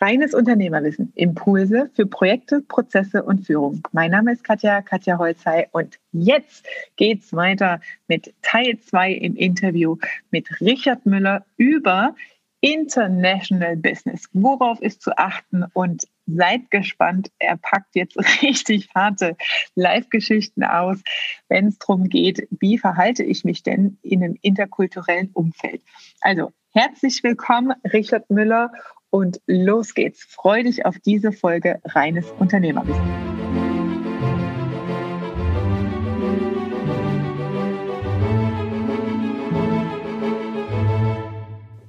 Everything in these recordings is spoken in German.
Reines Unternehmerwissen, Impulse für Projekte, Prozesse und Führung. Mein Name ist Katja, Katja Holzei und jetzt geht's weiter mit Teil 2 im Interview mit Richard Müller über International Business. Worauf ist zu achten und seid gespannt. Er packt jetzt richtig harte Live-Geschichten aus, wenn es darum geht, wie verhalte ich mich denn in einem interkulturellen Umfeld. Also herzlich willkommen, Richard Müller und los geht's. Freu dich auf diese Folge Reines Unternehmerwissen.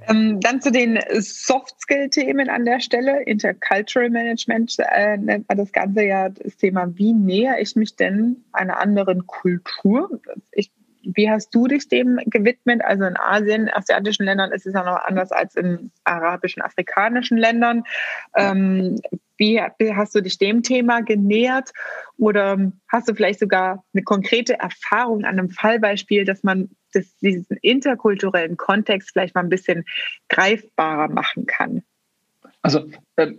Ähm, dann zu den Soft-Skill-Themen an der Stelle. Intercultural Management äh, nennt man das Ganze ja das Thema, wie näher ich mich denn einer anderen Kultur? Ich wie hast du dich dem gewidmet? Also in Asien, asiatischen Ländern ist es ja noch anders als in arabischen, afrikanischen Ländern. Ähm, wie hast du dich dem Thema genähert? Oder hast du vielleicht sogar eine konkrete Erfahrung an einem Fallbeispiel, dass man das, diesen interkulturellen Kontext vielleicht mal ein bisschen greifbarer machen kann? Also äh,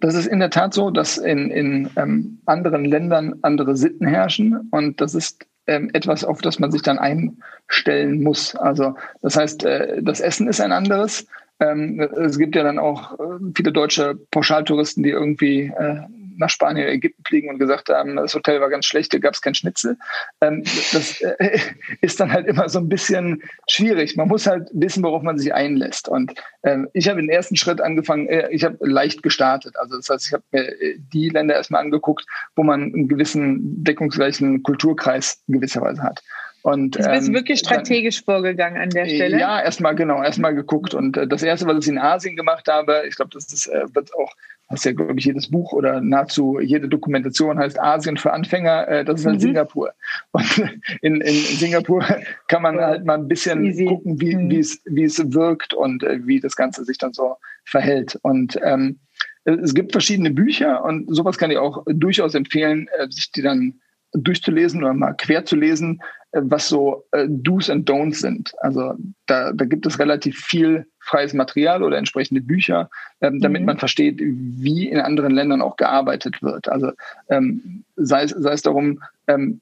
das ist in der Tat so, dass in, in ähm, anderen Ländern andere Sitten herrschen und das ist ähm, etwas, auf das man sich dann einstellen muss. Also das heißt, äh, das Essen ist ein anderes. Ähm, es gibt ja dann auch äh, viele deutsche Pauschaltouristen, die irgendwie äh, nach Spanien Ägypten fliegen und gesagt haben, das Hotel war ganz schlecht, da gab es kein Schnitzel. Ähm, das äh, ist dann halt immer so ein bisschen schwierig. Man muss halt wissen, worauf man sich einlässt. Und ähm, ich habe den ersten Schritt angefangen, äh, ich habe leicht gestartet. Also das heißt, ich habe mir äh, die Länder erstmal angeguckt, wo man einen gewissen deckungsgleichen Kulturkreis in gewisser Weise hat. Und, du bist ähm, wirklich strategisch dann, vorgegangen an der Stelle. Ja, erstmal genau, erstmal geguckt. Und äh, das erste, was ich in Asien gemacht habe, ich glaube, das ist, äh, wird auch ist ja, glaube ich, jedes Buch oder nahezu jede Dokumentation heißt Asien für Anfänger, äh, das ist halt mhm. Singapur. Und in, in Singapur kann man halt mal ein bisschen Easy. gucken, wie, mhm. es, wie es wirkt und äh, wie das Ganze sich dann so verhält. Und ähm, es gibt verschiedene Bücher und sowas kann ich auch durchaus empfehlen, äh, sich die dann durchzulesen oder mal quer zu lesen, was so äh, Do's and Don'ts sind. Also da, da gibt es relativ viel freies Material oder entsprechende Bücher, ähm, damit mhm. man versteht, wie in anderen Ländern auch gearbeitet wird. Also ähm, sei, es, sei es darum, ähm,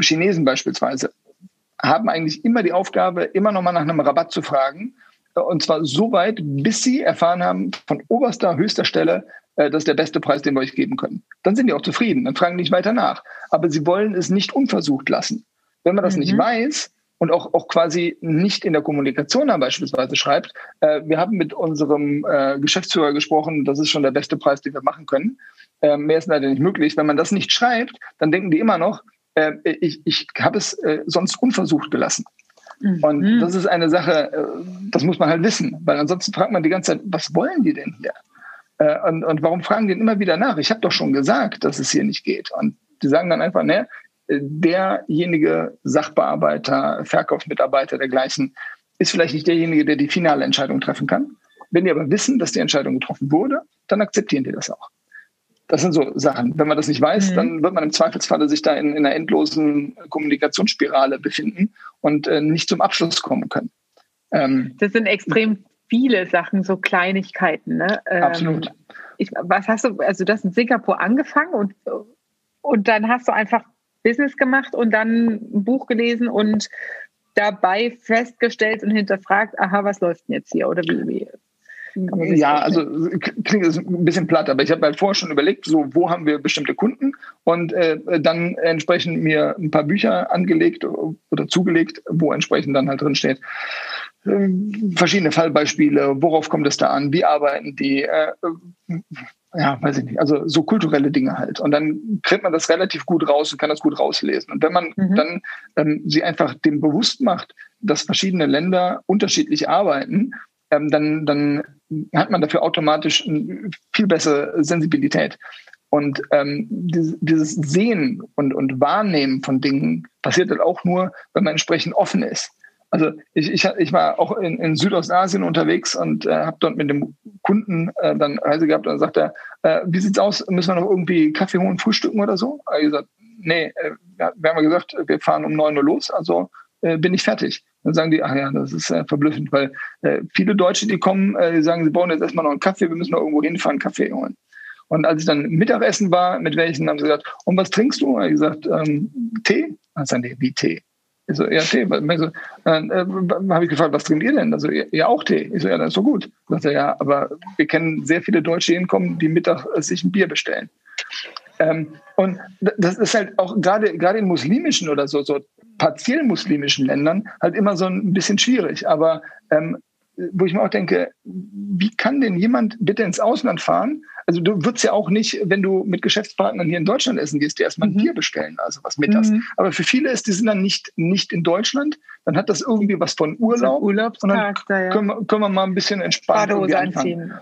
Chinesen beispielsweise haben eigentlich immer die Aufgabe, immer noch mal nach einem Rabatt zu fragen. Und zwar so weit, bis sie erfahren haben, von oberster, höchster Stelle, äh, das ist der beste Preis, den wir euch geben können. Dann sind die auch zufrieden, dann fragen die nicht weiter nach. Aber sie wollen es nicht unversucht lassen. Wenn man das mhm. nicht weiß und auch, auch quasi nicht in der Kommunikation dann beispielsweise schreibt, äh, wir haben mit unserem äh, Geschäftsführer gesprochen, das ist schon der beste Preis, den wir machen können. Äh, mehr ist leider nicht möglich. Wenn man das nicht schreibt, dann denken die immer noch, äh, ich, ich habe es äh, sonst unversucht gelassen. Mhm. Und das ist eine Sache, äh, das muss man halt wissen, weil ansonsten fragt man die ganze Zeit, was wollen die denn hier? Und, und warum fragen die denn immer wieder nach? Ich habe doch schon gesagt, dass es hier nicht geht. Und die sagen dann einfach, ne, derjenige Sachbearbeiter, Verkaufsmitarbeiter dergleichen ist vielleicht nicht derjenige, der die finale Entscheidung treffen kann. Wenn die aber wissen, dass die Entscheidung getroffen wurde, dann akzeptieren die das auch. Das sind so Sachen. Wenn man das nicht weiß, mhm. dann wird man im Zweifelsfalle sich da in, in einer endlosen Kommunikationsspirale befinden und äh, nicht zum Abschluss kommen können. Ähm, das sind extrem viele Sachen, so Kleinigkeiten. Ne? Ähm, absolut. Ich, was hast du, also du hast in Singapur angefangen und, und dann hast du einfach Business gemacht und dann ein Buch gelesen und dabei festgestellt und hinterfragt, aha, was läuft denn jetzt hier oder wie? wie ja, also klingt das ein bisschen platt, aber ich habe halt vorher schon überlegt, so wo haben wir bestimmte Kunden und äh, dann entsprechend mir ein paar Bücher angelegt oder zugelegt, wo entsprechend dann halt drin steht, äh, verschiedene Fallbeispiele, worauf kommt es da an, wie arbeiten die, äh, ja, weiß ich nicht, also so kulturelle Dinge halt. Und dann kriegt man das relativ gut raus und kann das gut rauslesen. Und wenn man mhm. dann ähm, sie einfach dem bewusst macht, dass verschiedene Länder unterschiedlich arbeiten, ähm, dann, dann hat man dafür automatisch eine viel bessere Sensibilität. Und ähm, dieses, dieses Sehen und, und Wahrnehmen von Dingen passiert halt auch nur, wenn man entsprechend offen ist. Also ich, ich, ich war auch in, in Südostasien unterwegs und äh, habe dort mit dem Kunden äh, dann Reise gehabt und dann sagt er, äh, wie sieht's aus, müssen wir noch irgendwie Kaffee holen, frühstücken oder so? Ich gesagt, nee, äh, wir haben ja gesagt, wir fahren um neun Uhr los, also äh, bin ich fertig. Dann sagen die, ach ja, das ist äh, verblüffend, weil äh, viele Deutsche, die kommen, äh, die sagen, sie brauchen jetzt erstmal noch einen Kaffee, wir müssen noch irgendwo hinfahren, Kaffee holen. Und als ich dann Mittagessen war, mit welchen haben sie gesagt, und was trinkst du? Und ich gesagt, ähm, Tee? Dann sagen die, wie Tee? Ich so, ja, Tee. So, äh, äh, habe ich gefragt, was trinkt ihr denn? Also, ja, auch Tee. Ich so, ja, das ist so gut. Sagt er, ja, aber wir kennen sehr viele Deutsche, die hinkommen, die Mittag äh, sich ein Bier bestellen. Ähm, und das ist halt auch gerade gerade in muslimischen oder so, so partiell muslimischen Ländern halt immer so ein bisschen schwierig. Aber ähm, wo ich mir auch denke, wie kann denn jemand bitte ins Ausland fahren? Also du würdest ja auch nicht, wenn du mit Geschäftspartnern hier in Deutschland essen gehst, dir erstmal ein mhm. Bier bestellen, also was mittags. Mhm. Aber für viele ist, die sind dann nicht, nicht in Deutschland, dann hat das irgendwie was von Urlaub. Urlaubstag, und dann da, ja. können, wir, können wir mal ein bisschen entspannen. anziehen.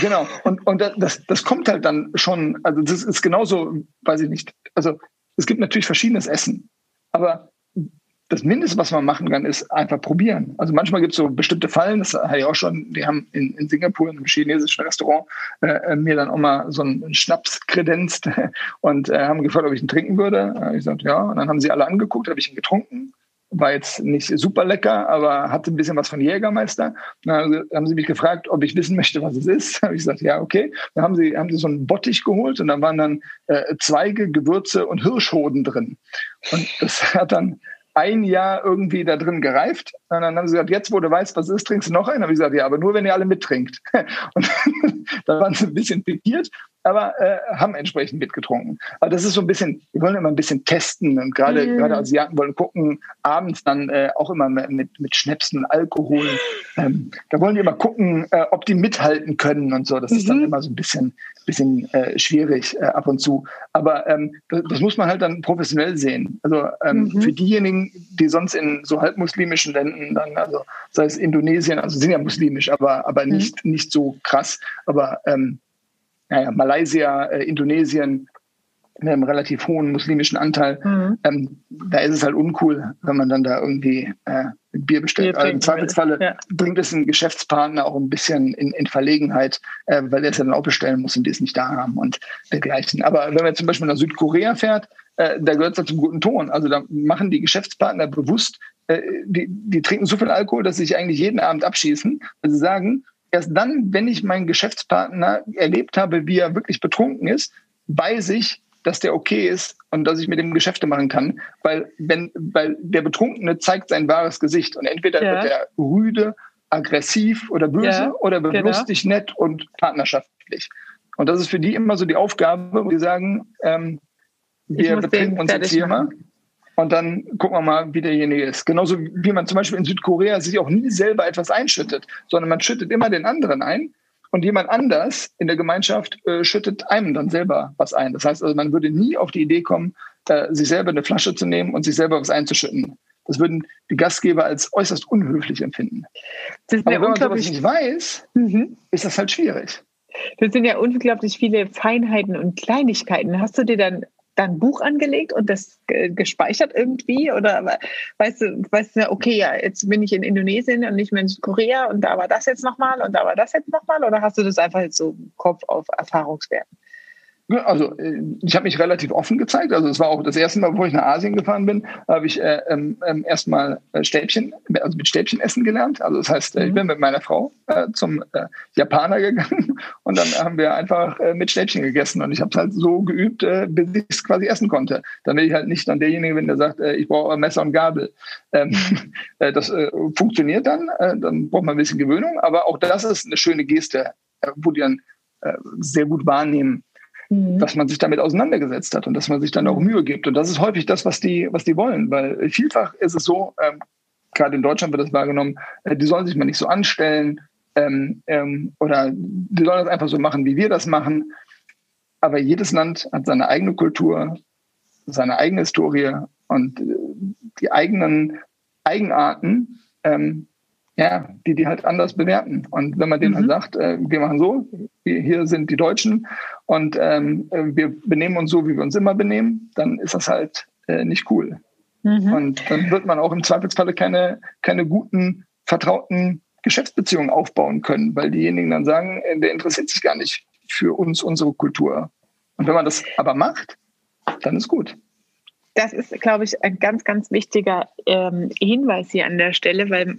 Genau. Und, und das, das kommt halt dann schon, also das ist genauso, weiß ich nicht. Also es gibt natürlich verschiedenes Essen. Aber das Mindeste, was man machen kann, ist einfach probieren. Also manchmal gibt es so bestimmte Fallen, das habe ich auch schon, die haben in, in Singapur in einem chinesischen Restaurant äh, äh mir dann auch mal so einen Schnaps kredenzt und äh, haben gefragt, ob ich ihn trinken würde. Ich sagte, ja. Und dann haben sie alle angeguckt, habe ich ihn getrunken. War jetzt nicht super lecker, aber hatte ein bisschen was von Jägermeister. Dann haben sie mich gefragt, ob ich wissen möchte, was es ist. habe ich gesagt, ja, okay. Dann haben sie, haben sie so einen Bottich geholt und da waren dann äh, Zweige, Gewürze und Hirschhoden drin. Und das hat dann ein Jahr irgendwie da drin gereift. Und dann haben sie gesagt, jetzt, wo du weißt, was ist, trinkst du noch einen? Habe ich gesagt, ja, aber nur, wenn ihr alle mittrinkt. Und da waren sie ein bisschen pikiert, aber äh, haben entsprechend mitgetrunken. Aber das ist so ein bisschen, wir wollen immer ein bisschen testen und gerade mm. gerade Asiaten wollen gucken, abends dann äh, auch immer mit, mit Schnäpsen, Alkohol. Ähm, da wollen die immer gucken, äh, ob die mithalten können und so. Das mhm. ist dann mhm. immer so ein bisschen bisschen äh, schwierig äh, ab und zu. Aber ähm, das, das, muss man halt dann professionell sehen. Also ähm, mhm. für diejenigen, die sonst in so halbmuslimischen Ländern, dann, also sei es Indonesien, also sind ja muslimisch, aber, aber mhm. nicht, nicht so krass. Aber ähm, naja, Malaysia, äh, Indonesien, mit einem relativ hohen muslimischen Anteil, mhm. ähm, da ist es halt uncool, wenn man dann da irgendwie äh, Bier bestellt. Bier also Im Zweifelsfalle ja. bringt es einen Geschäftspartner auch ein bisschen in, in Verlegenheit, äh, weil er es ja dann auch bestellen muss und die es nicht da haben und dergleichen. Aber wenn man zum Beispiel nach Südkorea fährt, äh, da gehört es halt zum guten Ton. Also da machen die Geschäftspartner bewusst, äh, die, die trinken so viel Alkohol, dass sie sich eigentlich jeden Abend abschießen, weil sie sagen, erst dann, wenn ich meinen Geschäftspartner erlebt habe, wie er wirklich betrunken ist, weiß ich, dass der okay ist und dass ich mit dem Geschäfte machen kann, weil wenn, weil der Betrunkene zeigt sein wahres Gesicht und entweder ja. wird er rüde, aggressiv oder böse ja, oder wird genau. lustig, nett und partnerschaftlich. Und das ist für die immer so die Aufgabe, wo die sagen, ähm, wir betrinken uns jetzt hier mal und dann gucken wir mal, wie derjenige ist. Genauso wie man zum Beispiel in Südkorea sich auch nie selber etwas einschüttet, sondern man schüttet immer den anderen ein und jemand anders in der Gemeinschaft äh, schüttet einem dann selber was ein. Das heißt also, man würde nie auf die Idee kommen, äh, sich selber eine Flasche zu nehmen und sich selber was einzuschütten. Das würden die Gastgeber als äußerst unhöflich empfinden. Aber wenn man sowas nicht weiß, mhm. ist das halt schwierig. Das sind ja unglaublich viele Feinheiten und Kleinigkeiten. Hast du dir dann dann Buch angelegt und das gespeichert irgendwie? Oder weißt du, weißt du, okay, ja, jetzt bin ich in Indonesien und nicht mehr in Korea und da war das jetzt nochmal und da war das jetzt nochmal? Oder hast du das einfach jetzt so Kopf auf Erfahrungswerten? Also äh, ich habe mich relativ offen gezeigt. Also es war auch das erste Mal, bevor ich nach Asien gefahren bin, habe ich äh, ähm, ähm erstmal äh, Stäbchen, also mit Stäbchen essen gelernt. Also das heißt, äh, ich mhm. bin mit meiner Frau äh, zum äh, Japaner gegangen und dann haben wir einfach mit Stäbchen gegessen und ich habe es halt so geübt, bis ich es quasi essen konnte. Dann will ich halt nicht dann derjenige bin, der sagt, ich brauche Messer und Gabel. Ähm, das funktioniert dann, dann braucht man ein bisschen Gewöhnung, aber auch das ist eine schöne Geste, wo die dann sehr gut wahrnehmen mhm. dass man sich damit auseinandergesetzt hat und dass man sich dann auch. Mühe gibt. Und das ist häufig das, was die, was die wollen, weil vielfach ist es so, ähm, gerade in Deutschland wird das wahrgenommen, äh, die sollen sich mal nicht so anstellen ähm, ähm, oder die sollen das einfach so machen, wie wir das machen. Aber jedes Land hat seine eigene Kultur, seine eigene Historie und äh, die eigenen Eigenarten, ähm, ja, die die halt anders bewerten. Und wenn man denen halt mhm. halt sagt, äh, wir machen so, wir, hier sind die Deutschen und ähm, wir benehmen uns so, wie wir uns immer benehmen, dann ist das halt äh, nicht cool. Mhm. Und dann wird man auch im Zweifelsfalle keine, keine guten, vertrauten Geschäftsbeziehungen aufbauen können, weil diejenigen dann sagen, äh, der interessiert sich gar nicht für uns, unsere Kultur. Und wenn man das aber macht, dann ist gut. Das ist, glaube ich, ein ganz, ganz wichtiger ähm, Hinweis hier an der Stelle, weil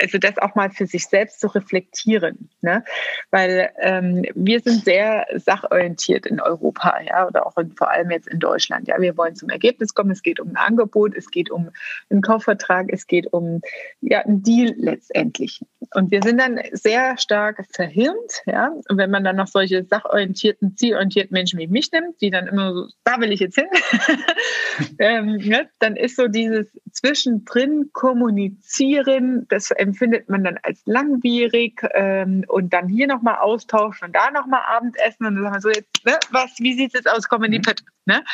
also das auch mal für sich selbst zu reflektieren, ne? weil ähm, wir sind sehr sachorientiert in Europa, ja, oder auch in, vor allem jetzt in Deutschland. Ja, wir wollen zum Ergebnis kommen. Es geht um ein Angebot, es geht um einen Kaufvertrag, es geht um ja einen Deal letztendlich. Und wir sind dann sehr stark verhirnt, ja. Und wenn man dann noch solche sachorientierten, zielorientierten Menschen wie mich nimmt, die dann immer so, da will ich jetzt hin, ähm, ne? dann ist so dieses zwischendrin kommunizieren, das empfindet man dann als langwierig ähm, und dann hier nochmal austauschen und da nochmal Abendessen und dann sagen wir so, jetzt, ne, was, wie sieht es jetzt aus, kommen in die mhm. ne?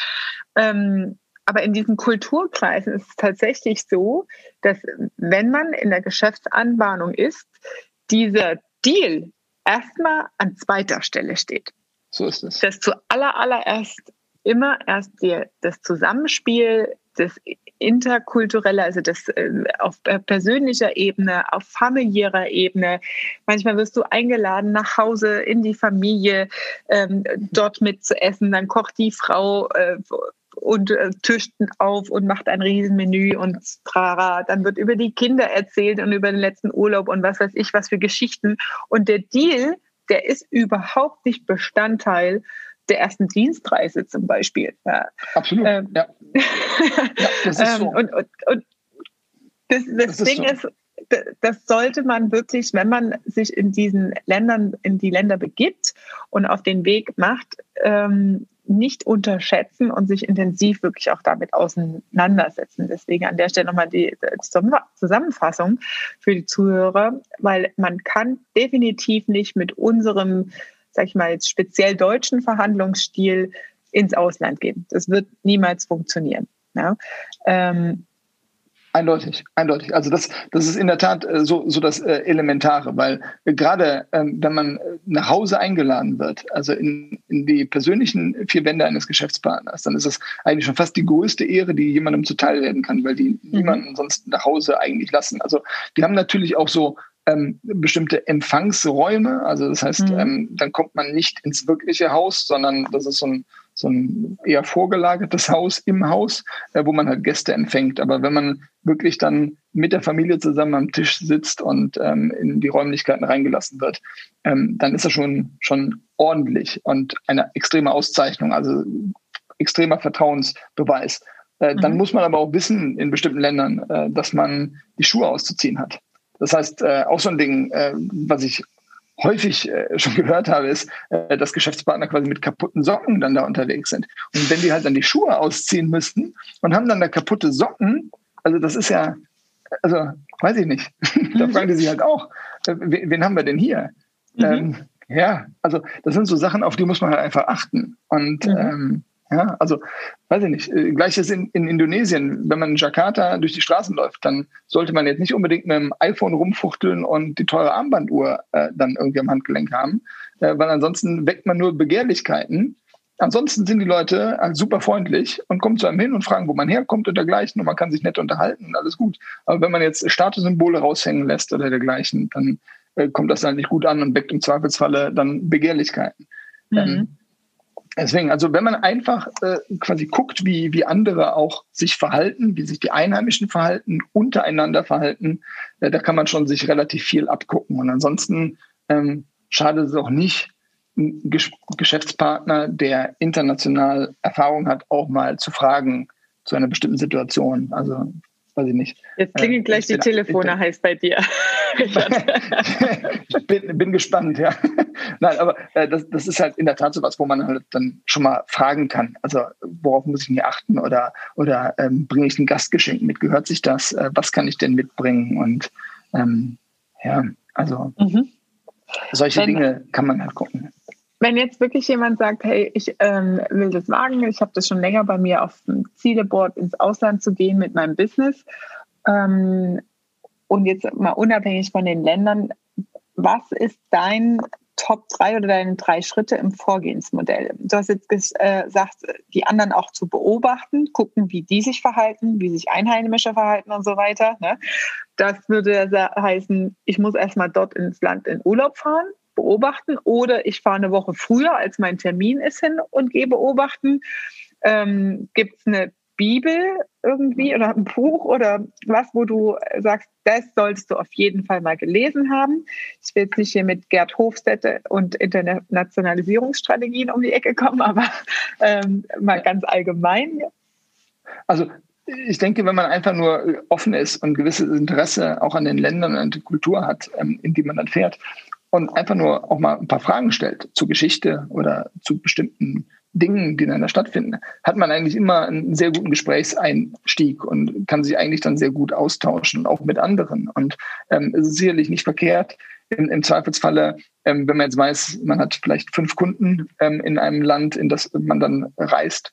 Ähm, aber in diesen Kulturkreisen ist es tatsächlich so, dass wenn man in der Geschäftsanbahnung ist, dieser Deal erstmal an zweiter Stelle steht. So ist es. Dass zuallererst immer erst die, das Zusammenspiel das interkulturelle, also das äh, auf persönlicher Ebene, auf familiärer Ebene. Manchmal wirst du eingeladen nach Hause in die Familie, ähm, dort mit zu essen. Dann kocht die Frau äh, und äh, tischt auf und macht ein Riesenmenü und trara. Dann wird über die Kinder erzählt und über den letzten Urlaub und was weiß ich, was für Geschichten. Und der Deal, der ist überhaupt nicht Bestandteil der ersten Dienstreise zum Beispiel. Ja. Absolut, ähm, ja. ja. Das ist so. Ähm, und, und, und das, das, das Ding ist, so. ist, das sollte man wirklich, wenn man sich in diesen Ländern, in die Länder begibt und auf den Weg macht, ähm, nicht unterschätzen und sich intensiv wirklich auch damit auseinandersetzen. Deswegen an der Stelle nochmal die Zusammenfassung für die Zuhörer, weil man kann definitiv nicht mit unserem sag ich mal, jetzt speziell deutschen Verhandlungsstil ins Ausland gehen. Das wird niemals funktionieren. Ja? Ähm, Eindeutig, eindeutig. Also das, das ist in der Tat äh, so, so das äh, Elementare, weil äh, gerade ähm, wenn man nach Hause eingeladen wird, also in, in die persönlichen vier Wände eines Geschäftspartners, dann ist das eigentlich schon fast die größte Ehre, die jemandem zuteil werden kann, weil die mhm. niemanden sonst nach Hause eigentlich lassen. Also die haben natürlich auch so ähm, bestimmte Empfangsräume. Also das heißt, mhm. ähm, dann kommt man nicht ins wirkliche Haus, sondern das ist so ein, so ein eher vorgelagertes Haus im Haus, äh, wo man halt Gäste empfängt. Aber wenn man wirklich dann mit der Familie zusammen am Tisch sitzt und ähm, in die Räumlichkeiten reingelassen wird, ähm, dann ist das schon, schon ordentlich und eine extreme Auszeichnung, also extremer Vertrauensbeweis. Äh, mhm. Dann muss man aber auch wissen in bestimmten Ländern, äh, dass man die Schuhe auszuziehen hat. Das heißt, äh, auch so ein Ding, äh, was ich häufig äh, schon gehört habe, ist, äh, dass Geschäftspartner quasi mit kaputten Socken dann da unterwegs sind. Und wenn die halt dann die Schuhe ausziehen müssten und haben dann da kaputte Socken, also das ist ja, also weiß ich nicht. da fragen die sich halt auch, äh, wen haben wir denn hier? Mhm. Ähm, ja, also das sind so Sachen, auf die muss man halt einfach achten. Und mhm. ähm, ja, also weiß ich nicht. Äh, gleiches in, in Indonesien. Wenn man in Jakarta durch die Straßen läuft, dann sollte man jetzt nicht unbedingt mit dem iPhone rumfuchteln und die teure Armbanduhr äh, dann irgendwie am Handgelenk haben, äh, weil ansonsten weckt man nur Begehrlichkeiten. Ansonsten sind die Leute halt super freundlich und kommen zu einem hin und fragen, wo man herkommt und dergleichen und man kann sich nett unterhalten und alles gut. Aber wenn man jetzt Statussymbole raushängen lässt oder dergleichen, dann äh, kommt das halt nicht gut an und weckt im Zweifelsfalle dann Begehrlichkeiten. Mhm. Ähm, Deswegen, also wenn man einfach äh, quasi guckt, wie, wie andere auch sich verhalten, wie sich die Einheimischen verhalten, untereinander verhalten, äh, da kann man schon sich relativ viel abgucken. Und ansonsten ähm, schadet es auch nicht, einen Gesch Geschäftspartner, der international Erfahrung hat, auch mal zu fragen zu einer bestimmten Situation. Also weiß ich nicht. Jetzt klingen äh, gleich die Telefone heiß bei dir. ich bin, bin, gespannt, ja. Nein, aber äh, das, das ist halt in der Tat so was, wo man halt dann schon mal fragen kann. Also worauf muss ich mir achten oder, oder ähm, bringe ich ein Gastgeschenk mit? Gehört sich das? Äh, was kann ich denn mitbringen? Und ähm, ja, also mhm. solche Wenn, Dinge kann man halt gucken. Wenn jetzt wirklich jemand sagt, hey, ich ähm, will das wagen, ich habe das schon länger bei mir auf dem Zieleboard ins Ausland zu gehen mit meinem Business ähm, und jetzt mal unabhängig von den Ländern, was ist dein Top 3 oder deine drei Schritte im Vorgehensmodell? Du hast jetzt äh, gesagt, die anderen auch zu beobachten, gucken, wie die sich verhalten, wie sich Einheimische verhalten und so weiter. Ne? Das würde heißen, ich muss erstmal dort ins Land in Urlaub fahren beobachten oder ich fahre eine Woche früher, als mein Termin ist hin und gehe beobachten. Ähm, Gibt es eine Bibel irgendwie oder ein Buch oder was, wo du sagst, das solltest du auf jeden Fall mal gelesen haben. Ich will jetzt nicht hier mit Gerd Hofstätte und Internationalisierungsstrategien um die Ecke kommen, aber ähm, mal ganz allgemein. Also ich denke, wenn man einfach nur offen ist und gewisses Interesse auch an den Ländern und der Kultur hat, ähm, in die man dann fährt und einfach nur auch mal ein paar Fragen stellt zur Geschichte oder zu bestimmten Dingen, die dann da stattfinden, hat man eigentlich immer einen sehr guten Gesprächseinstieg und kann sich eigentlich dann sehr gut austauschen, auch mit anderen. Und ähm, es ist sicherlich nicht verkehrt, im, im Zweifelsfalle, ähm, wenn man jetzt weiß, man hat vielleicht fünf Kunden ähm, in einem Land, in das man dann reist,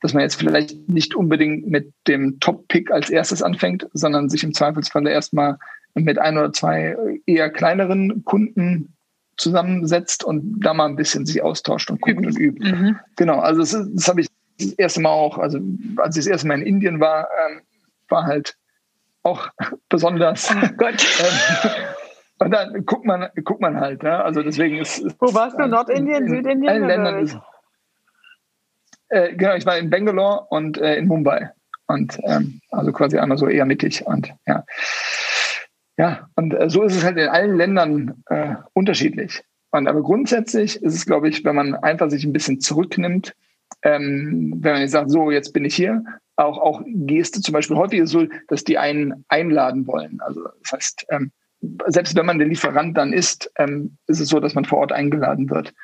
dass man jetzt vielleicht nicht unbedingt mit dem Top-Pick als erstes anfängt, sondern sich im Zweifelsfalle erstmal mit ein oder zwei eher kleineren Kunden zusammensetzt und da mal ein bisschen sich austauscht und guckt und übt. Mhm. Genau, also das, das habe ich das erste Mal auch, also als ich das erste Mal in Indien war, ähm, war halt auch besonders. Oh Gott. Ähm, und dann guckt man, guckt man halt. Ne? Also deswegen ist. Wo warst du? Nordindien, in Südindien? Allen Ländern ist, äh, genau, ich war in Bangalore und äh, in Mumbai. Und ähm, also quasi einmal so eher mittig. Und ja. Ja, und äh, so ist es halt in allen Ländern äh, unterschiedlich. Und aber grundsätzlich ist es, glaube ich, wenn man einfach sich ein bisschen zurücknimmt, ähm, wenn man jetzt sagt, so, jetzt bin ich hier, auch, auch Geste zum Beispiel häufig ist es so, dass die einen einladen wollen. Also das heißt, ähm, selbst wenn man der Lieferant dann ist, ähm, ist es so, dass man vor Ort eingeladen wird.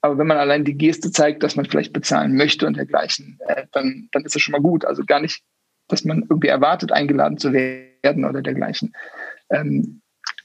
Aber wenn man allein die Geste zeigt, dass man vielleicht bezahlen möchte und dergleichen, äh, dann, dann ist es schon mal gut. Also gar nicht, dass man irgendwie erwartet, eingeladen zu werden oder dergleichen ähm,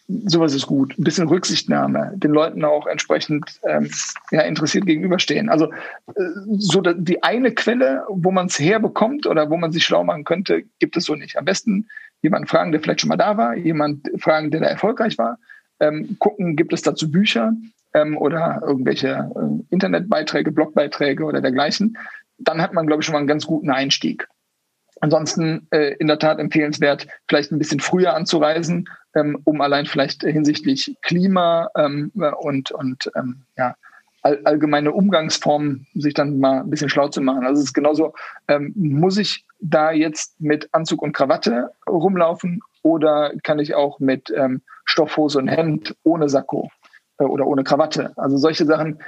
sowas ist gut. Ein bisschen Rücksichtnahme, den Leuten auch entsprechend ähm, ja, interessiert gegenüberstehen. Also äh, so die eine Quelle, wo man es herbekommt oder wo man sich schlau machen könnte, gibt es so nicht. Am besten jemanden fragen, der vielleicht schon mal da war, jemand fragen, der da erfolgreich war. Ähm, gucken, gibt es dazu Bücher ähm, oder irgendwelche äh, Internetbeiträge, Blogbeiträge oder dergleichen. Dann hat man, glaube ich, schon mal einen ganz guten Einstieg. Ansonsten äh, in der Tat empfehlenswert, vielleicht ein bisschen früher anzureisen, ähm, um allein vielleicht hinsichtlich Klima ähm, und, und ähm, ja, all, allgemeine Umgangsformen sich dann mal ein bisschen schlau zu machen. Also es ist genauso, ähm, muss ich da jetzt mit Anzug und Krawatte rumlaufen oder kann ich auch mit ähm, Stoffhose und Hemd ohne Sakko äh, oder ohne Krawatte? Also solche Sachen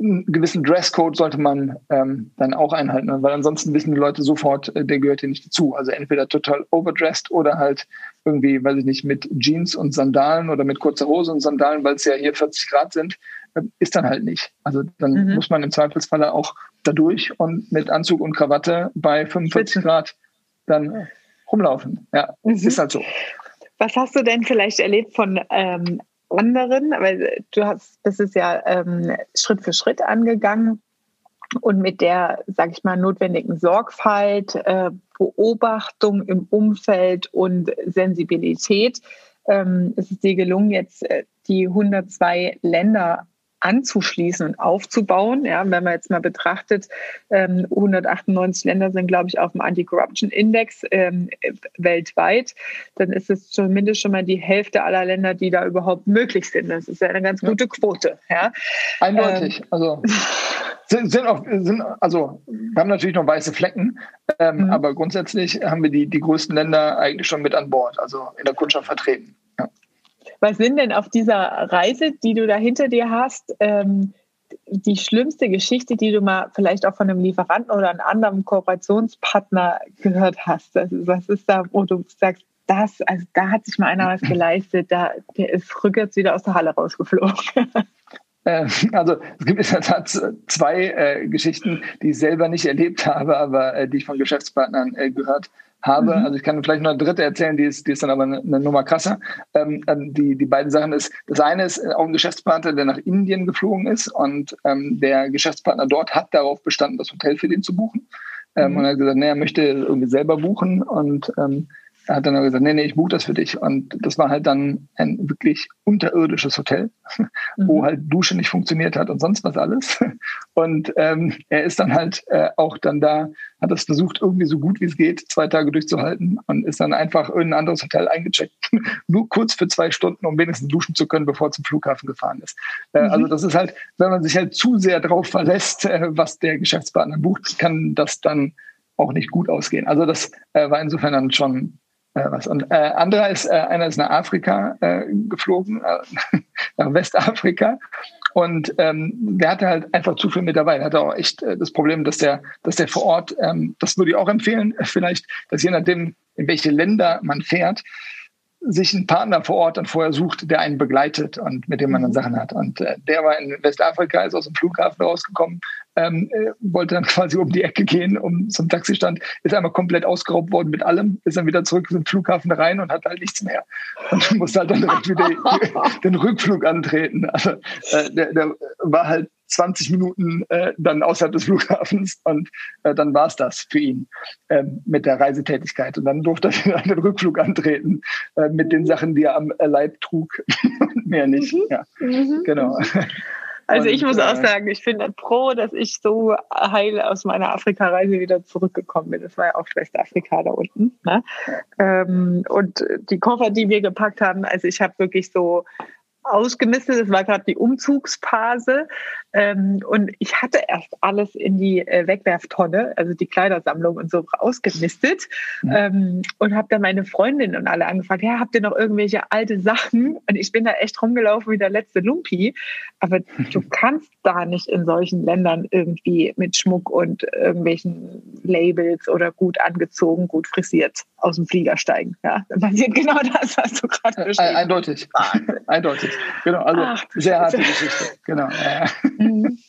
einen gewissen Dresscode sollte man ähm, dann auch einhalten, weil ansonsten wissen die Leute sofort, äh, der gehört hier nicht dazu. Also entweder total overdressed oder halt irgendwie, weiß ich nicht, mit Jeans und Sandalen oder mit kurzer Hose und Sandalen, weil es ja hier 40 Grad sind, äh, ist dann halt nicht. Also dann mhm. muss man im Zweifelsfalle auch dadurch und mit Anzug und Krawatte bei 45 Grad dann rumlaufen. Ja, mhm. ist halt so. Was hast du denn vielleicht erlebt von ähm, anderen, weil du hast, das ist ja ähm, Schritt für Schritt angegangen und mit der, sage ich mal, notwendigen Sorgfalt, äh, Beobachtung im Umfeld und Sensibilität ähm, ist es dir gelungen, jetzt äh, die 102 Länder anzuschließen und aufzubauen. Ja, wenn man jetzt mal betrachtet, ähm, 198 Länder sind, glaube ich, auf dem Anti-Corruption-Index ähm, weltweit, dann ist es zumindest schon mal die Hälfte aller Länder, die da überhaupt möglich sind. Das ist ja eine ganz gute Quote. Ja. Eindeutig. Ähm, also sind, sind, auch, sind also wir haben natürlich noch weiße Flecken, ähm, mhm. aber grundsätzlich haben wir die, die größten Länder eigentlich schon mit an Bord, also in der Kundschaft vertreten. Was sind denn auf dieser Reise, die du da hinter dir hast, ähm, die schlimmste Geschichte, die du mal vielleicht auch von einem Lieferanten oder einem anderen Kooperationspartner gehört hast? Also was ist da, wo du sagst, das, also da hat sich mal einer was geleistet, da, der ist rückwärts wieder aus der Halle rausgeflogen. Äh, also es gibt in der Tat zwei äh, Geschichten, die ich selber nicht erlebt habe, aber äh, die ich von Geschäftspartnern äh, gehört habe. Mhm. Also ich kann vielleicht noch eine dritte erzählen, die ist, die ist dann aber eine, eine Nummer krasser. Ähm, ähm die, die beiden Sachen ist, das eine ist auch ein Geschäftspartner, der nach Indien geflogen ist und ähm, der Geschäftspartner dort hat darauf bestanden, das Hotel für den zu buchen. Ähm, mhm. Und er hat gesagt, nee, er möchte irgendwie selber buchen und ähm, hat dann gesagt, nee, nee, ich buche das für dich. Und das war halt dann ein wirklich unterirdisches Hotel, mhm. wo halt Dusche nicht funktioniert hat und sonst was alles. Und ähm, er ist dann halt äh, auch dann da, hat es versucht, irgendwie so gut wie es geht, zwei Tage durchzuhalten und ist dann einfach in ein anderes Hotel eingecheckt. Nur kurz für zwei Stunden, um wenigstens duschen zu können, bevor er zum Flughafen gefahren ist. Äh, mhm. Also das ist halt, wenn man sich halt zu sehr darauf verlässt, äh, was der Geschäftspartner bucht, kann das dann auch nicht gut ausgehen. Also das äh, war insofern dann schon was. Und äh, anderer ist, äh, einer ist nach Afrika äh, geflogen, äh, nach Westafrika. Und ähm, der hatte halt einfach zu viel mit dabei. Er hatte auch echt äh, das Problem, dass der, dass der vor Ort, ähm, das würde ich auch empfehlen, vielleicht, dass je nachdem, in welche Länder man fährt, sich einen Partner vor Ort dann vorher sucht, der einen begleitet und mit dem man dann mhm. Sachen hat. Und äh, der war in Westafrika, ist aus dem Flughafen rausgekommen, ähm, äh, wollte dann quasi um die Ecke gehen, um zum Taxistand, ist einmal komplett ausgeraubt worden mit allem, ist dann wieder zurück zum Flughafen rein und hat halt nichts mehr. Und musste halt dann direkt wieder den Rückflug antreten. Also äh, der, der war halt 20 Minuten äh, dann außerhalb des Flughafens und äh, dann war es das für ihn äh, mit der Reisetätigkeit. Und dann durfte er den Rückflug antreten äh, mit den Sachen, die er am Leib trug. Mehr nicht. Mhm. Ja, mhm. genau. Also und, ich muss auch äh, sagen, ich bin froh, dass ich so heil aus meiner Afrika-Reise wieder zurückgekommen bin. Das war ja auch Westafrika da unten. Ne? Ähm, und die Koffer, die wir gepackt haben, also ich habe wirklich so ausgemistet. Das war gerade die Umzugsphase. Ähm, und ich hatte erst alles in die äh, Wegwerftonne, also die Kleidersammlung und so ausgemistet. Mhm. Ähm, und habe dann meine Freundin und alle angefragt, ja, habt ihr noch irgendwelche alte Sachen? Und ich bin da echt rumgelaufen wie der letzte Lumpi. Aber du kannst da nicht in solchen Ländern irgendwie mit Schmuck und irgendwelchen Labels oder gut angezogen, gut frisiert aus dem Flieger steigen. Ja, dann passiert genau das, was du gerade beschrieben hast. Eindeutig. Eindeutig. Genau. Also Ach, sehr harte Geschichte. Genau. Mhm.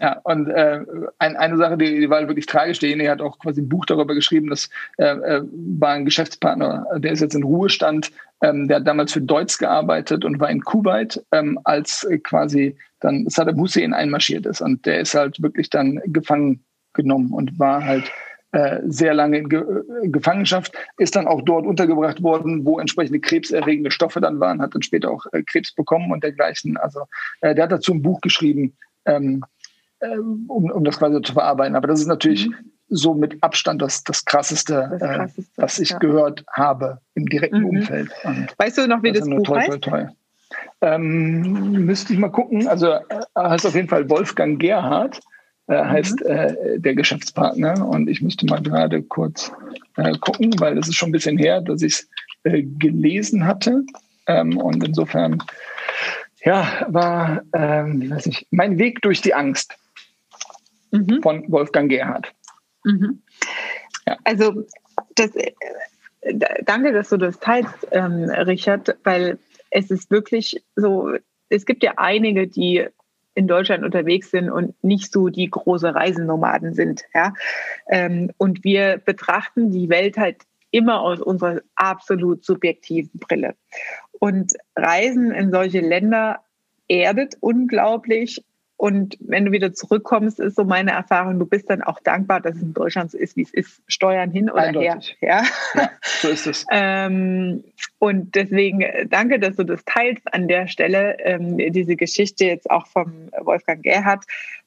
Ja, und äh, ein, eine Sache, die, die war wirklich tragisch. Derjenige hat auch quasi ein Buch darüber geschrieben. Das äh, äh, war ein Geschäftspartner, der ist jetzt in Ruhestand. Ähm, der hat damals für Deutz gearbeitet und war in Kuwait, ähm, als quasi dann Saddam Hussein einmarschiert ist. Und der ist halt wirklich dann gefangen genommen und war halt äh, sehr lange in Ge Gefangenschaft, ist dann auch dort untergebracht worden, wo entsprechende krebserregende Stoffe dann waren, hat dann später auch äh, Krebs bekommen und dergleichen. Also äh, der hat dazu ein Buch geschrieben, ähm, äh, um, um das quasi zu verarbeiten. Aber das ist natürlich mhm. so mit Abstand das, das, Krasseste, das äh, Krasseste was ich ja. gehört habe im direkten mhm. Umfeld. Und weißt du noch, wie das, das Buch toll, heißt? Toll, toll. Ähm, müsste ich mal gucken. Also heißt auf jeden Fall Wolfgang Gerhard äh, heißt mhm. äh, der Geschäftspartner. Und ich müsste mal gerade kurz äh, gucken, weil es ist schon ein bisschen her, dass ich es äh, gelesen hatte. Ähm, und insofern, ja, war, ähm, weiß nicht, mein Weg durch die Angst mhm. von Wolfgang Gerhard. Mhm. Ja. Also, das, äh, danke, dass du das teilst, ähm, Richard, weil es ist wirklich so, es gibt ja einige, die in Deutschland unterwegs sind und nicht so die große Reisennomaden sind. Ja? Ähm, und wir betrachten die Welt halt immer aus unserer absolut subjektiven Brille. Und Reisen in solche Länder erdet unglaublich und wenn du wieder zurückkommst, ist so meine Erfahrung, du bist dann auch dankbar, dass es in Deutschland so ist, wie es ist, Steuern hin oder Eindeutig. her. Ja? ja, so ist es. ähm, und deswegen äh, danke, dass du das teilst an der Stelle, ähm, diese Geschichte jetzt auch vom Wolfgang Gerhardt,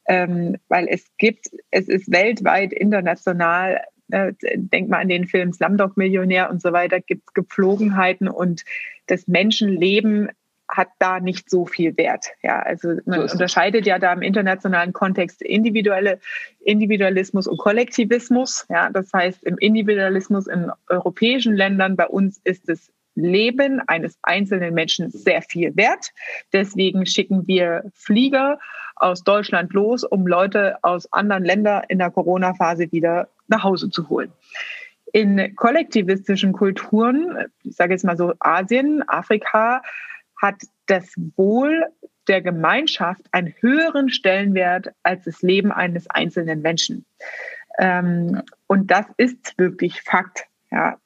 ähm, weil es gibt, es ist weltweit, international äh, denk mal an den Film Slumdog Millionär und so weiter, gibt es Gepflogenheiten und das Menschenleben hat da nicht so viel Wert. Ja, also man so unterscheidet ja da im internationalen Kontext individuelle Individualismus und Kollektivismus. Ja, das heißt, im Individualismus in europäischen Ländern bei uns ist das Leben eines einzelnen Menschen sehr viel wert. Deswegen schicken wir Flieger aus Deutschland los, um Leute aus anderen Ländern in der Corona-Phase wieder nach Hause zu holen. In kollektivistischen Kulturen, ich sage jetzt mal so Asien, Afrika, hat das Wohl der Gemeinschaft einen höheren Stellenwert als das Leben eines einzelnen Menschen. Ähm, und das ist wirklich Fakt.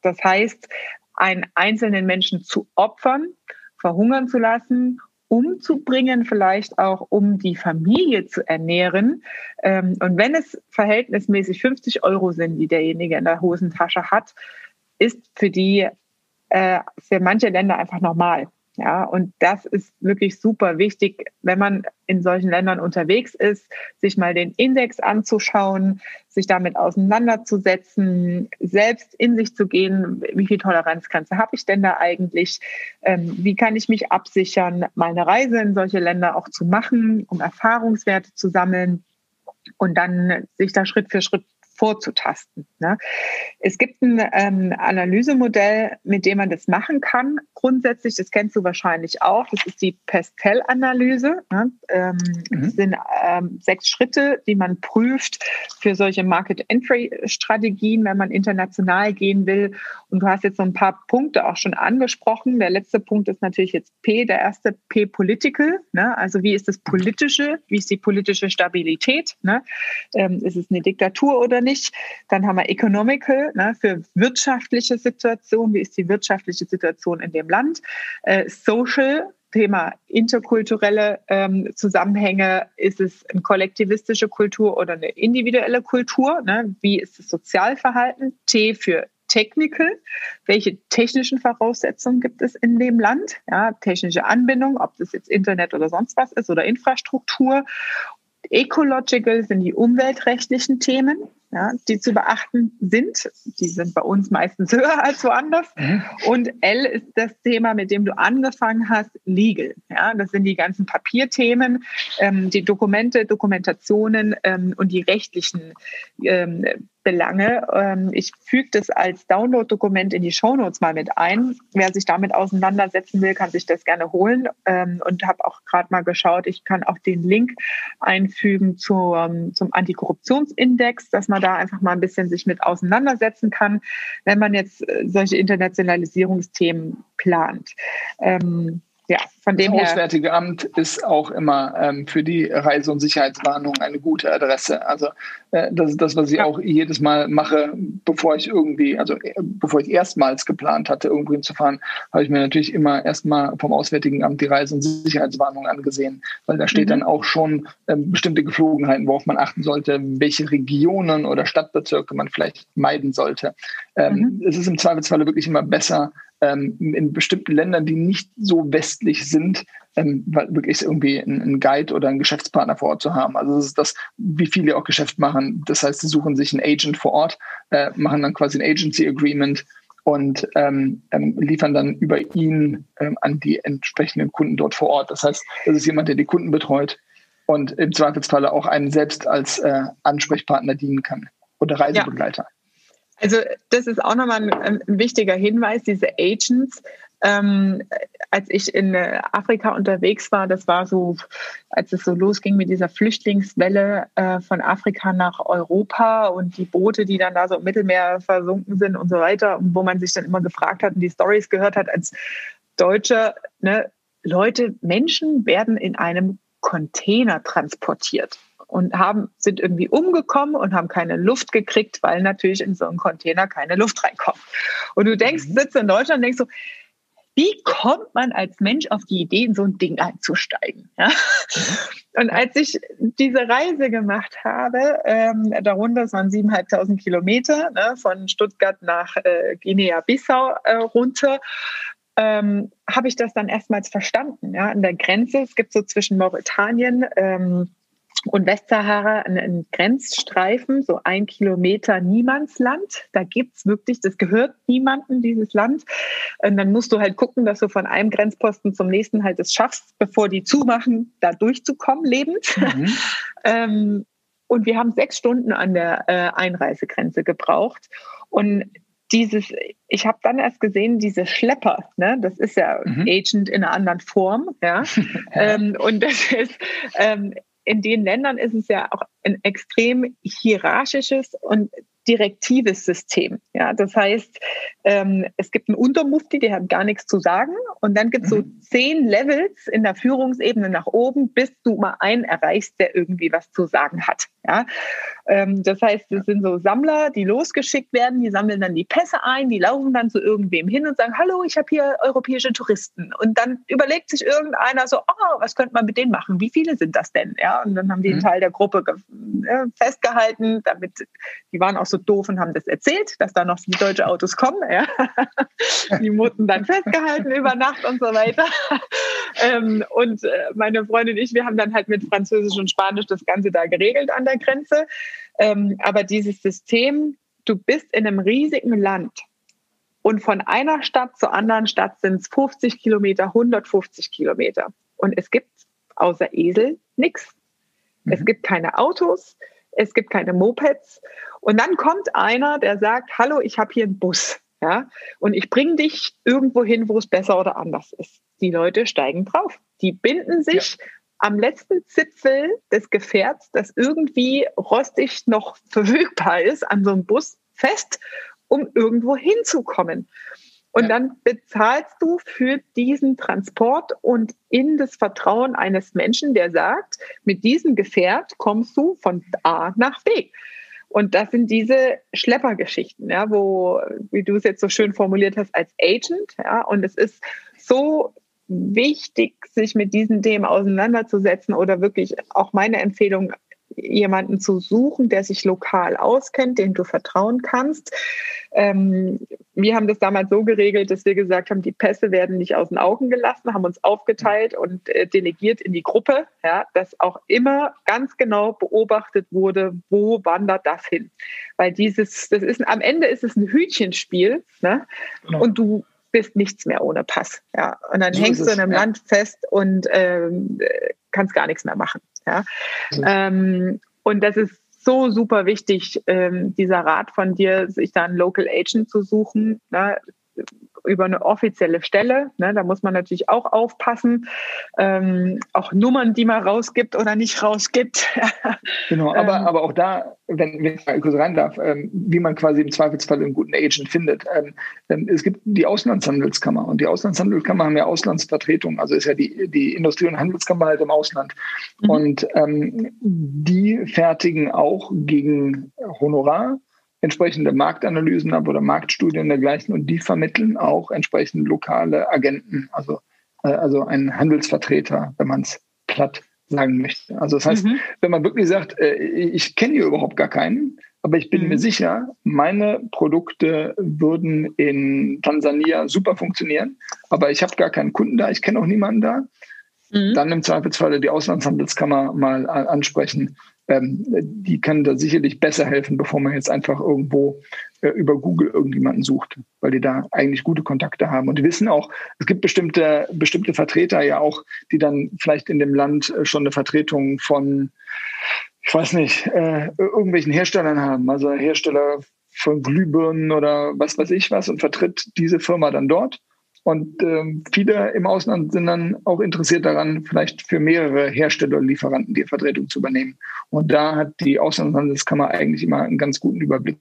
Das heißt, einen einzelnen Menschen zu opfern, verhungern zu lassen, umzubringen, vielleicht auch um die Familie zu ernähren. Ähm, und wenn es verhältnismäßig 50 Euro sind, die derjenige in der Hosentasche hat, ist für die, äh, für manche Länder einfach normal. Ja, und das ist wirklich super wichtig, wenn man in solchen Ländern unterwegs ist, sich mal den Index anzuschauen, sich damit auseinanderzusetzen, selbst in sich zu gehen, wie viel Toleranzgrenze habe ich denn da eigentlich, ähm, wie kann ich mich absichern, meine Reise in solche Länder auch zu machen, um Erfahrungswerte zu sammeln und dann sich da Schritt für Schritt vorzutasten. Ne? Es gibt ein ähm, Analysemodell, mit dem man das machen kann. Grundsätzlich, das kennst du wahrscheinlich auch, das ist die Pestel-Analyse. Ne? Ähm, mhm. Das sind ähm, sechs Schritte, die man prüft für solche Market-Entry-Strategien, wenn man international gehen will. Und du hast jetzt so ein paar Punkte auch schon angesprochen. Der letzte Punkt ist natürlich jetzt P, der erste P Political. Ne? Also wie ist das Politische? Wie ist die politische Stabilität? Ne? Ähm, ist es eine Diktatur oder nicht? Dann haben wir Economical ne? für wirtschaftliche Situation. Wie ist die wirtschaftliche Situation in dem Land? Äh, Social Thema interkulturelle ähm, Zusammenhänge, ist es eine kollektivistische Kultur oder eine individuelle Kultur? Ne? Wie ist das Sozialverhalten? T für Technical. Welche technischen Voraussetzungen gibt es in dem Land? Ja, technische Anbindung, ob das jetzt Internet oder sonst was ist oder Infrastruktur. Ecological sind die umweltrechtlichen Themen, ja, die zu beachten sind. Die sind bei uns meistens höher als woanders. Mhm. Und L ist das Thema, mit dem du angefangen hast, Legal. Ja, das sind die ganzen Papierthemen, ähm, die Dokumente, Dokumentationen ähm, und die rechtlichen ähm, Belange. Ähm, ich füge das als Download-Dokument in die Shownotes mal mit ein. Wer sich damit auseinandersetzen will, kann sich das gerne holen. Ähm, und habe auch gerade mal geschaut, ich kann auch den Link einfügen zum, zum Antikorruptionsindex, dass man da einfach mal ein bisschen sich mit auseinandersetzen kann, wenn man jetzt äh, solche Internationalisierungsthemen plant. Ähm, ja, von dem das Auswärtige Amt ist auch immer ähm, für die Reise- und Sicherheitswarnung eine gute Adresse. Also äh, das ist das, was ich ja. auch jedes Mal mache, bevor ich irgendwie, also äh, bevor ich erstmals geplant hatte, irgendwo hinzufahren, habe ich mir natürlich immer erstmal vom Auswärtigen Amt die Reise- und Sicherheitswarnung angesehen, weil da steht mhm. dann auch schon ähm, bestimmte Geflogenheiten, worauf man achten sollte, welche Regionen oder Stadtbezirke man vielleicht meiden sollte. Ähm, mhm. Es ist im Zweifelsfalle wirklich immer besser, in bestimmten Ländern, die nicht so westlich sind, ähm, wirklich irgendwie einen Guide oder einen Geschäftspartner vor Ort zu haben. Also das ist das, wie viele auch Geschäft machen. Das heißt, sie suchen sich einen Agent vor Ort, äh, machen dann quasi ein Agency Agreement und ähm, ähm, liefern dann über ihn ähm, an die entsprechenden Kunden dort vor Ort. Das heißt, das ist jemand, der die Kunden betreut und im Zweifelsfalle auch einen selbst als äh, Ansprechpartner dienen kann oder Reisebegleiter. Ja. Also das ist auch nochmal ein, ein wichtiger Hinweis, diese Agents. Ähm, als ich in äh, Afrika unterwegs war, das war so, als es so losging mit dieser Flüchtlingswelle äh, von Afrika nach Europa und die Boote, die dann da so im Mittelmeer versunken sind und so weiter, wo man sich dann immer gefragt hat und die Stories gehört hat als Deutscher, ne, Leute, Menschen werden in einem Container transportiert und haben, sind irgendwie umgekommen und haben keine Luft gekriegt, weil natürlich in so einen Container keine Luft reinkommt. Und du denkst, mhm. sitzt in Deutschland und denkst so, wie kommt man als Mensch auf die Idee, in so ein Ding einzusteigen? Ja? Und als ich diese Reise gemacht habe, ähm, darunter, es waren siebeneinhalbtausend Kilometer ne, von Stuttgart nach äh, Guinea-Bissau äh, runter, ähm, habe ich das dann erstmals verstanden. Ja? An der Grenze, es gibt so zwischen Mauretanien, ähm, und Westsahara ein, Grenzstreifen, so ein Kilometer Niemandsland. Da gibt's wirklich, das gehört niemandem, dieses Land. Und dann musst du halt gucken, dass du von einem Grenzposten zum nächsten halt es schaffst, bevor die zumachen, da durchzukommen, lebend. Mhm. ähm, und wir haben sechs Stunden an der äh, Einreisegrenze gebraucht. Und dieses, ich habe dann erst gesehen, diese Schlepper, ne, das ist ja mhm. Agent in einer anderen Form, ja. ähm, und das ist, ähm, in den Ländern ist es ja auch ein extrem hierarchisches und direktives System. Ja, das heißt, ähm, es gibt einen Untermufti, der hat gar nichts zu sagen. Und dann gibt es mhm. so zehn Levels in der Führungsebene nach oben, bis du mal einen erreichst, der irgendwie was zu sagen hat. Ja, ähm, das heißt, es sind so Sammler, die losgeschickt werden, die sammeln dann die Pässe ein, die laufen dann zu irgendwem hin und sagen, hallo, ich habe hier europäische Touristen. Und dann überlegt sich irgendeiner so, oh, was könnte man mit denen machen? Wie viele sind das denn? Ja, und dann haben die einen mhm. Teil der Gruppe festgehalten, damit die waren auch so doof und haben das erzählt, dass da noch viele deutsche Autos kommen. Ja. Die mussten dann festgehalten über Nacht und so weiter. Ähm, und äh, meine Freundin und ich, wir haben dann halt mit Französisch und Spanisch das Ganze da geregelt an der Grenze. Ähm, aber dieses System, du bist in einem riesigen Land und von einer Stadt zur anderen Stadt sind es 50 Kilometer, 150 Kilometer. Und es gibt außer Esel nichts. Es gibt keine Autos, es gibt keine Mopeds. Und dann kommt einer, der sagt, hallo, ich habe hier einen Bus. Ja, und ich bringe dich irgendwo hin, wo es besser oder anders ist. Die Leute steigen drauf. Die binden sich ja. am letzten Zipfel des Gefährts, das irgendwie rostig noch verfügbar ist, an so einem Bus fest, um irgendwo hinzukommen. Und ja. dann bezahlst du für diesen Transport und in das Vertrauen eines Menschen, der sagt, mit diesem Gefährt kommst du von A nach B. Und das sind diese Schleppergeschichten, ja, wo, wie du es jetzt so schön formuliert hast, als Agent, ja, und es ist so wichtig, sich mit diesen Themen auseinanderzusetzen oder wirklich auch meine Empfehlung, jemanden zu suchen, der sich lokal auskennt, dem du vertrauen kannst. Ähm, wir haben das damals so geregelt, dass wir gesagt haben, die Pässe werden nicht aus den Augen gelassen, haben uns aufgeteilt und äh, delegiert in die Gruppe, ja, dass auch immer ganz genau beobachtet wurde, wo wandert das hin. Weil dieses, das ist am Ende ist es ein Hütchenspiel, ne? Genau. Und du bist nichts mehr ohne Pass. Ja. Und dann so hängst du in einem ja. Land fest und ähm, kannst gar nichts mehr machen. Ja. Ähm, und das ist so super wichtig, ähm, dieser Rat von dir, sich da einen Local Agent zu suchen. Ne? Über eine offizielle Stelle. Ne, da muss man natürlich auch aufpassen. Ähm, auch Nummern, die man rausgibt oder nicht rausgibt. genau, aber, ähm, aber auch da, wenn, wenn ich mal kurz rein darf, ähm, wie man quasi im Zweifelsfall einen guten Agent findet. Ähm, ähm, es gibt die Auslandshandelskammer und die Auslandshandelskammer haben ja Auslandsvertretungen. Also ist ja die, die Industrie- und Handelskammer halt im Ausland. Mhm. Und ähm, die fertigen auch gegen Honorar entsprechende Marktanalysen ab oder Marktstudien dergleichen und die vermitteln auch entsprechend lokale Agenten, also, äh, also einen Handelsvertreter, wenn man es platt sagen möchte. Also das heißt, mhm. wenn man wirklich sagt, äh, ich kenne hier überhaupt gar keinen, aber ich bin mhm. mir sicher, meine Produkte würden in Tansania super funktionieren, aber ich habe gar keinen Kunden da, ich kenne auch niemanden da, mhm. dann im Zweifelsfalle die Auslandshandelskammer mal ansprechen ähm, die kann da sicherlich besser helfen, bevor man jetzt einfach irgendwo äh, über Google irgendjemanden sucht, weil die da eigentlich gute Kontakte haben. Und die wissen auch, es gibt bestimmte, bestimmte Vertreter ja auch, die dann vielleicht in dem Land äh, schon eine Vertretung von, ich weiß nicht, äh, irgendwelchen Herstellern haben, also Hersteller von Glühbirnen oder was weiß ich was und vertritt diese Firma dann dort und ähm, viele im Ausland sind dann auch interessiert daran, vielleicht für mehrere Hersteller und Lieferanten die Vertretung zu übernehmen. Und da hat die Auslandshandelskammer eigentlich immer einen ganz guten Überblick.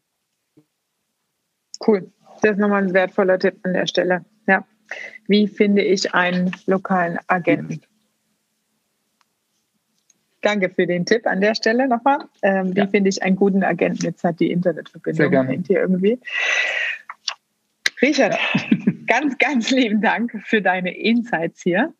Cool. Das ist nochmal ein wertvoller Tipp an der Stelle. Ja. Wie finde ich einen lokalen Agenten? Danke für den Tipp an der Stelle nochmal. Ähm, wie ja. finde ich einen guten Agenten? Jetzt hat die Internetverbindung hier irgendwie. Richard, ganz, ganz lieben Dank für deine Insights hier.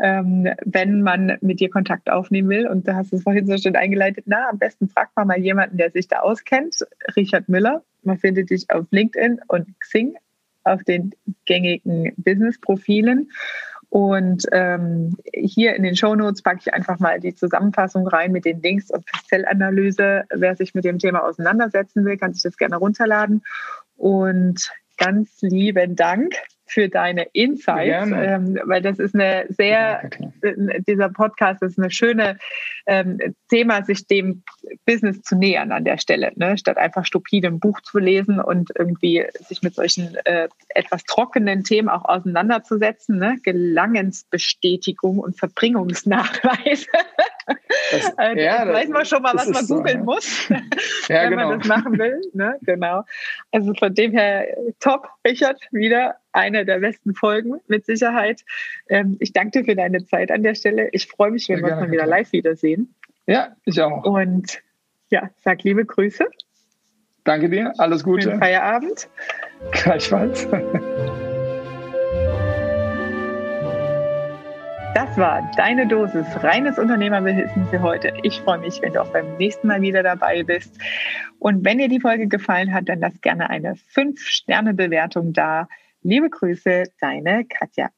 Ähm, wenn man mit dir Kontakt aufnehmen will, und du hast es vorhin so schön eingeleitet, na, am besten fragt man mal jemanden, der sich da auskennt. Richard Müller, man findet dich auf LinkedIn und Xing auf den gängigen Business-Profilen. Und ähm, hier in den Show Notes packe ich einfach mal die Zusammenfassung rein mit den Links und Zellananalyse. Wer sich mit dem Thema auseinandersetzen will, kann sich das gerne runterladen. Und ganz lieben Dank für deine Insights, ähm, weil das ist eine sehr, ja, dieser Podcast ist eine schöne ähm, Thema, sich dem Business zu nähern an der Stelle, ne? statt einfach stupide ein Buch zu lesen und irgendwie sich mit solchen äh, etwas trockenen Themen auch auseinanderzusetzen, ne? Gelangensbestätigung und Verbringungsnachweis. Das, äh, ja, weiß man schon mal, was man googeln so, muss, ja, wenn genau. man das machen will. Ne? Genau. Also von dem her top, Richard, wieder eine der besten Folgen mit Sicherheit. Ähm, ich danke dir für deine Zeit an der Stelle. Ich freue mich, wenn wir uns mal wieder live wiedersehen. Ja, ich auch. Und ja, sag liebe Grüße. Danke dir, alles Gute. Schönen Feierabend. Gleichfalls. Das war deine Dosis reines Unternehmerwissen für heute. Ich freue mich, wenn du auch beim nächsten Mal wieder dabei bist. Und wenn dir die Folge gefallen hat, dann lass gerne eine 5-Sterne-Bewertung da. Liebe Grüße, deine Katja.